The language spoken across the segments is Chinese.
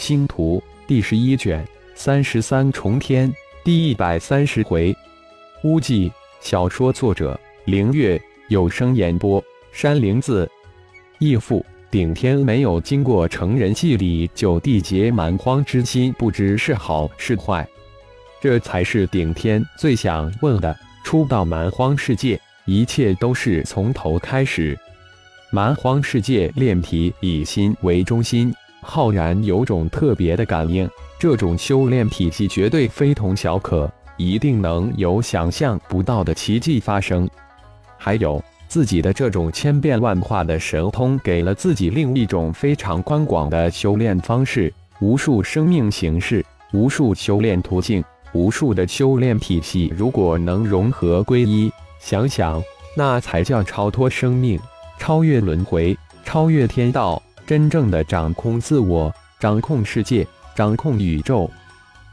星图第十一卷三十三重天第一百三十回，巫祭小说作者凌月有声演播山灵子。义父顶天没有经过成人祭礼就缔结蛮荒之心，不知是好是坏。这才是顶天最想问的。初到蛮荒世界，一切都是从头开始。蛮荒世界炼体以心为中心。浩然有种特别的感应，这种修炼体系绝对非同小可，一定能有想象不到的奇迹发生。还有自己的这种千变万化的神通，给了自己另一种非常宽广的修炼方式，无数生命形式，无数修炼途径，无数的修炼体系。如果能融合归一，想想那才叫超脱生命，超越轮回，超越天道。真正的掌控自我，掌控世界，掌控宇宙。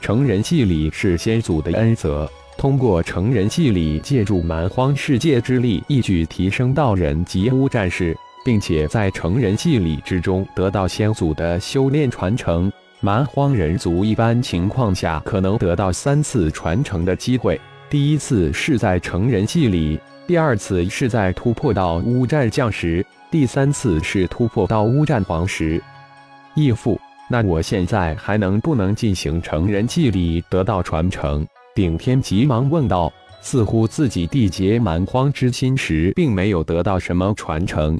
成人祭礼是先祖的恩泽，通过成人祭礼，借助蛮荒世界之力，一举提升到人级巫战士，并且在成人祭礼之中得到先祖的修炼传承。蛮荒人族一般情况下可能得到三次传承的机会，第一次是在成人祭礼，第二次是在突破到巫战将时。第三次是突破到乌战皇时，义父，那我现在还能不能进行成人祭礼得到传承？顶天急忙问道。似乎自己缔结蛮荒之心时，并没有得到什么传承。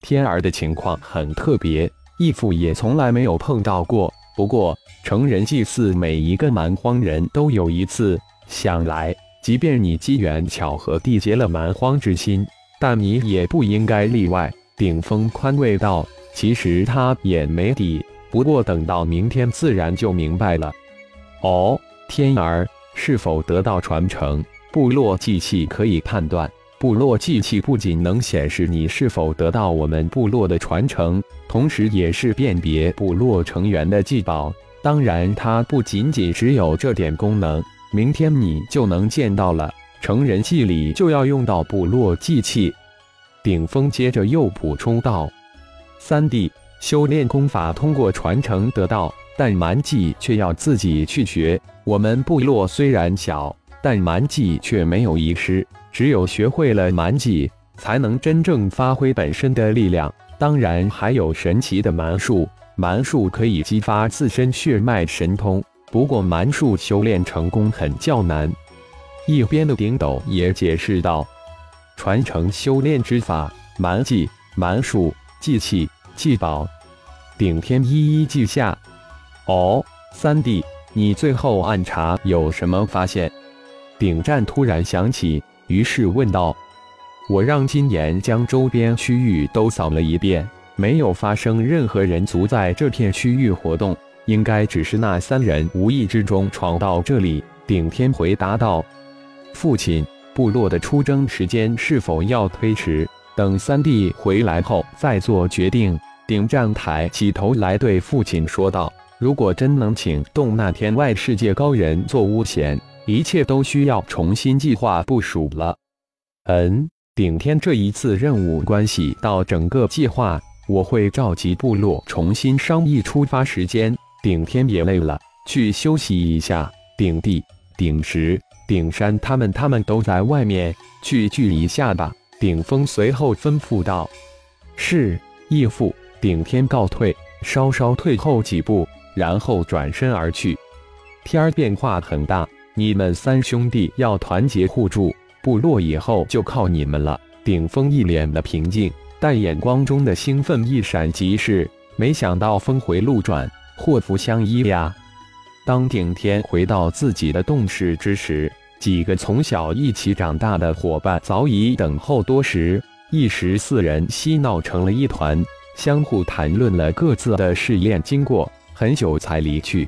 天儿的情况很特别，义父也从来没有碰到过。不过成人祭祀，每一个蛮荒人都有一次。想来，即便你机缘巧合缔结了蛮荒之心。但你也不应该例外。顶峰宽慰道：“其实他也没底，不过等到明天自然就明白了。”哦，天儿是否得到传承？部落祭器可以判断。部落祭器不仅能显示你是否得到我们部落的传承，同时也是辨别部落成员的祭宝。当然，它不仅仅只有这点功能。明天你就能见到了。成人祭礼就要用到部落祭器，顶峰接着又补充道：“三弟，修炼功法通过传承得到，但蛮技却要自己去学。我们部落虽然小，但蛮技却没有遗失。只有学会了蛮技，才能真正发挥本身的力量。当然，还有神奇的蛮术，蛮术可以激发自身血脉神通。不过，蛮术修炼成功很较难。”一边的顶斗也解释道：“传承修炼之法，蛮技、蛮术、祭器、祭宝。”顶天一一记下。哦，三弟，你最后暗查有什么发现？顶战突然想起，于是问道：“我让金岩将周边区域都扫了一遍，没有发生任何人族在这片区域活动，应该只是那三人无意之中闯到这里。”顶天回答道。父亲，部落的出征时间是否要推迟？等三弟回来后再做决定。顶战抬起头来对父亲说道：“如果真能请动那天外世界高人做巫贤，一切都需要重新计划部署了。”嗯，顶天这一次任务关系到整个计划，我会召集部落重新商议出发时间。顶天也累了，去休息一下。顶地，顶石。顶山他们他们都在外面，去聚一下吧。顶峰随后吩咐道：“是，义父。”顶天告退，稍稍退后几步，然后转身而去。天儿变化很大，你们三兄弟要团结互助，部落以后就靠你们了。顶峰一脸的平静，但眼光中的兴奋一闪即逝。没想到峰回路转，祸福相依呀！当顶天回到自己的洞室之时，几个从小一起长大的伙伴早已等候多时，一时四人嬉闹成了一团，相互谈论了各自的试炼经过，很久才离去。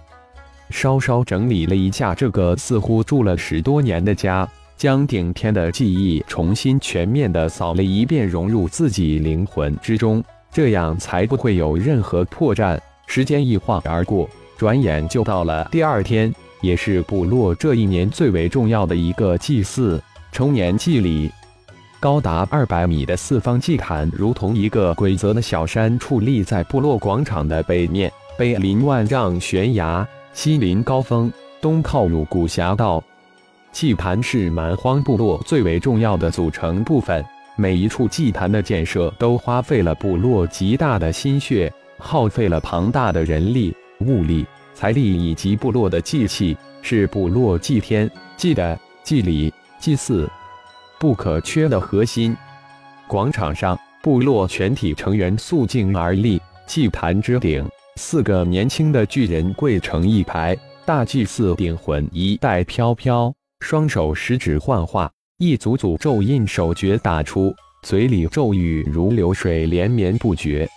稍稍整理了一下这个似乎住了十多年的家，将顶天的记忆重新全面的扫了一遍，融入自己灵魂之中，这样才不会有任何破绽。时间一晃而过，转眼就到了第二天。也是部落这一年最为重要的一个祭祀——成年祭礼。高达二百米的四方祭坛，如同一个规则的小山，矗立在部落广场的北面。北临万丈悬崖，西临高峰，东靠入古峡道。祭坛是蛮荒部落最为重要的组成部分，每一处祭坛的建设都花费了部落极大的心血，耗费了庞大的人力、物力、财力以及部落的祭器，是部落祭天、祭的、祭礼、祭祀不可缺的核心。广场上，部落全体成员肃静而立，祭坛之顶，四个年轻的巨人跪成一排，大祭司顶魂一带飘飘。双手十指幻化，一组组咒印手诀打出，嘴里咒语如流水连绵不绝。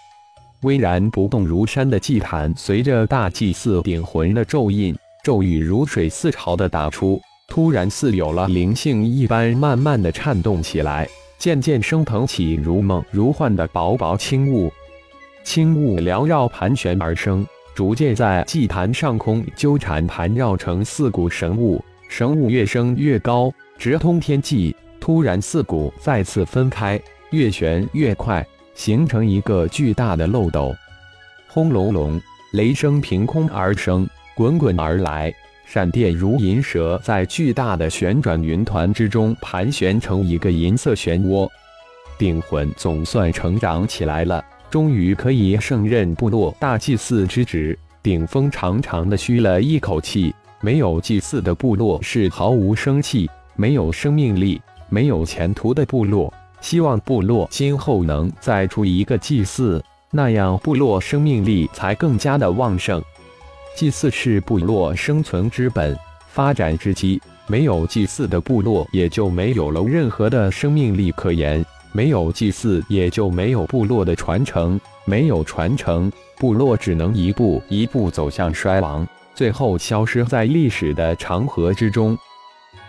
巍然不动如山的祭坛，随着大祭司顶魂的咒印、咒语如水似潮的打出，突然似有了灵性一般，慢慢的颤动起来，渐渐升腾起如梦如幻的薄薄轻雾。轻雾缭绕盘旋而生，逐渐在祭坛上空纠缠盘绕成四股神雾。神雾越升越高，直通天际。突然，四股再次分开，越旋越快，形成一个巨大的漏斗。轰隆隆，雷声凭空而生，滚滚而来，闪电如银蛇，在巨大的旋转云团之中盘旋成一个银色漩涡。顶魂总算成长起来了，终于可以胜任部落大祭祀之职。顶峰长长的吁了一口气。没有祭祀的部落是毫无生气、没有生命力、没有前途的部落。希望部落今后能再出一个祭祀，那样部落生命力才更加的旺盛。祭祀是部落生存之本、发展之基。没有祭祀的部落，也就没有了任何的生命力可言。没有祭祀，也就没有部落的传承。没有传承，部落只能一步一步走向衰亡。最后消失在历史的长河之中。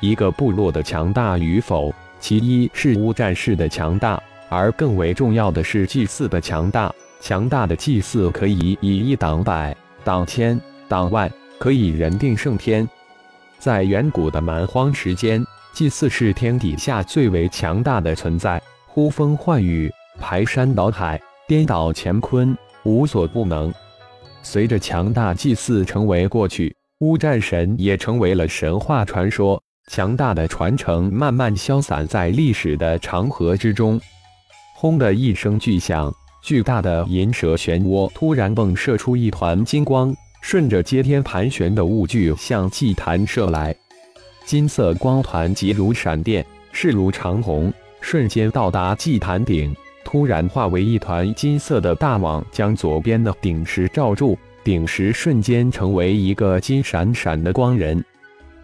一个部落的强大与否，其一是乌战士的强大，而更为重要的是祭祀的强大。强大的祭祀可以以一挡百、挡千、挡万，可以人定胜天。在远古的蛮荒时间，祭祀是天底下最为强大的存在，呼风唤雨，排山倒海，颠倒乾坤，无所不能。随着强大祭祀成为过去，乌战神也成为了神话传说。强大的传承慢慢消散在历史的长河之中。轰的一声巨响，巨大的银蛇漩涡突然迸射出一团金光，顺着接天盘旋的雾距向祭坛射来。金色光团急如闪电，势如长虹，瞬间到达祭坛顶。突然化为一团金色的大网，将左边的顶石罩住，顶石瞬间成为一个金闪闪的光人。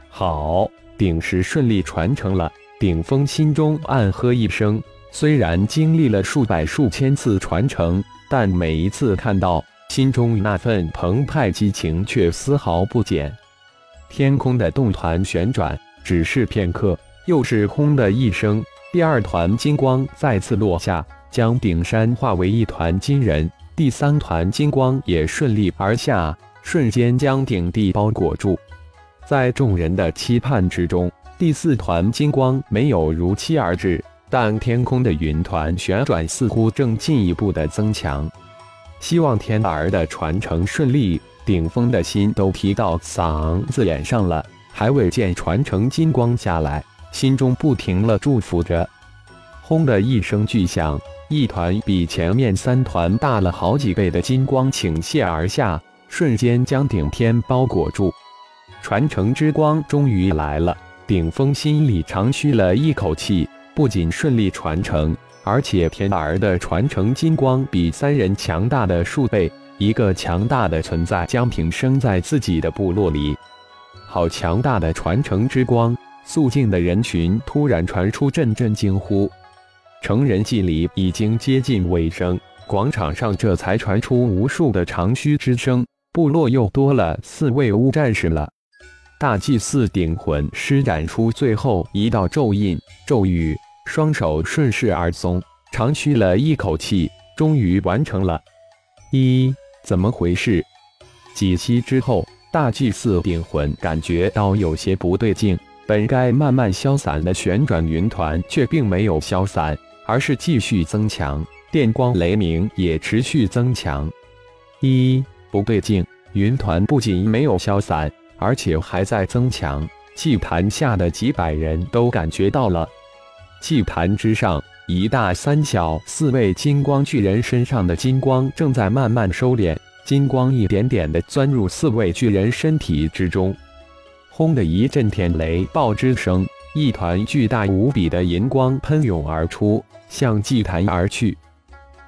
好，顶石顺利传承了。顶峰心中暗喝一声，虽然经历了数百数千次传承，但每一次看到，心中那份澎湃激情却丝毫不减。天空的动团旋转，只是片刻，又是轰的一声，第二团金光再次落下。将顶山化为一团金人，第三团金光也顺利而下，瞬间将顶地包裹住。在众人的期盼之中，第四团金光没有如期而至，但天空的云团旋转似乎正进一步的增强。希望天儿的传承顺利，顶峰的心都提到嗓子眼上了，还未见传承金光下来，心中不停了祝福着。轰的一声巨响。一团比前面三团大了好几倍的金光倾泻而下，瞬间将顶天包裹住。传承之光终于来了，顶峰心里长吁了一口气。不仅顺利传承，而且天儿的传承金光比三人强大的数倍。一个强大的存在将平生在自己的部落里。好强大的传承之光！肃静的人群突然传出阵阵惊呼。成人祭礼已经接近尾声，广场上这才传出无数的长吁之声。部落又多了四位乌战士了。大祭司顶魂施展出最后一道咒印，咒语，双手顺势而松，长吁了一口气，终于完成了。一，怎么回事？几息之后，大祭司顶魂感觉到有些不对劲，本该慢慢消散的旋转云团却并没有消散。而是继续增强，电光雷鸣也持续增强。一不对劲，云团不仅没有消散，而且还在增强。祭坛下的几百人都感觉到了。祭坛之上，一大三小四位金光巨人身上的金光正在慢慢收敛，金光一点点的钻入四位巨人身体之中。轰的一阵天雷爆之声，一团巨大无比的银光喷涌而出，向祭坛而去。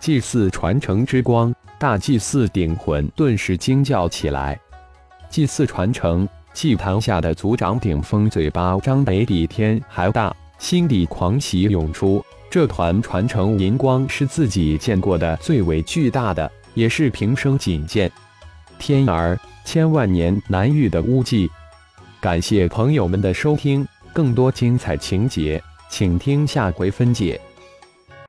祭祀传承之光，大祭祀顶魂顿时惊叫起来。祭祀传承。祭坛下的族长顶峰嘴巴张得比天还大，心底狂喜涌出。这团传承银光是自己见过的最为巨大的，也是平生仅见。天儿千万年难遇的污迹。感谢朋友们的收听，更多精彩情节，请听下回分解。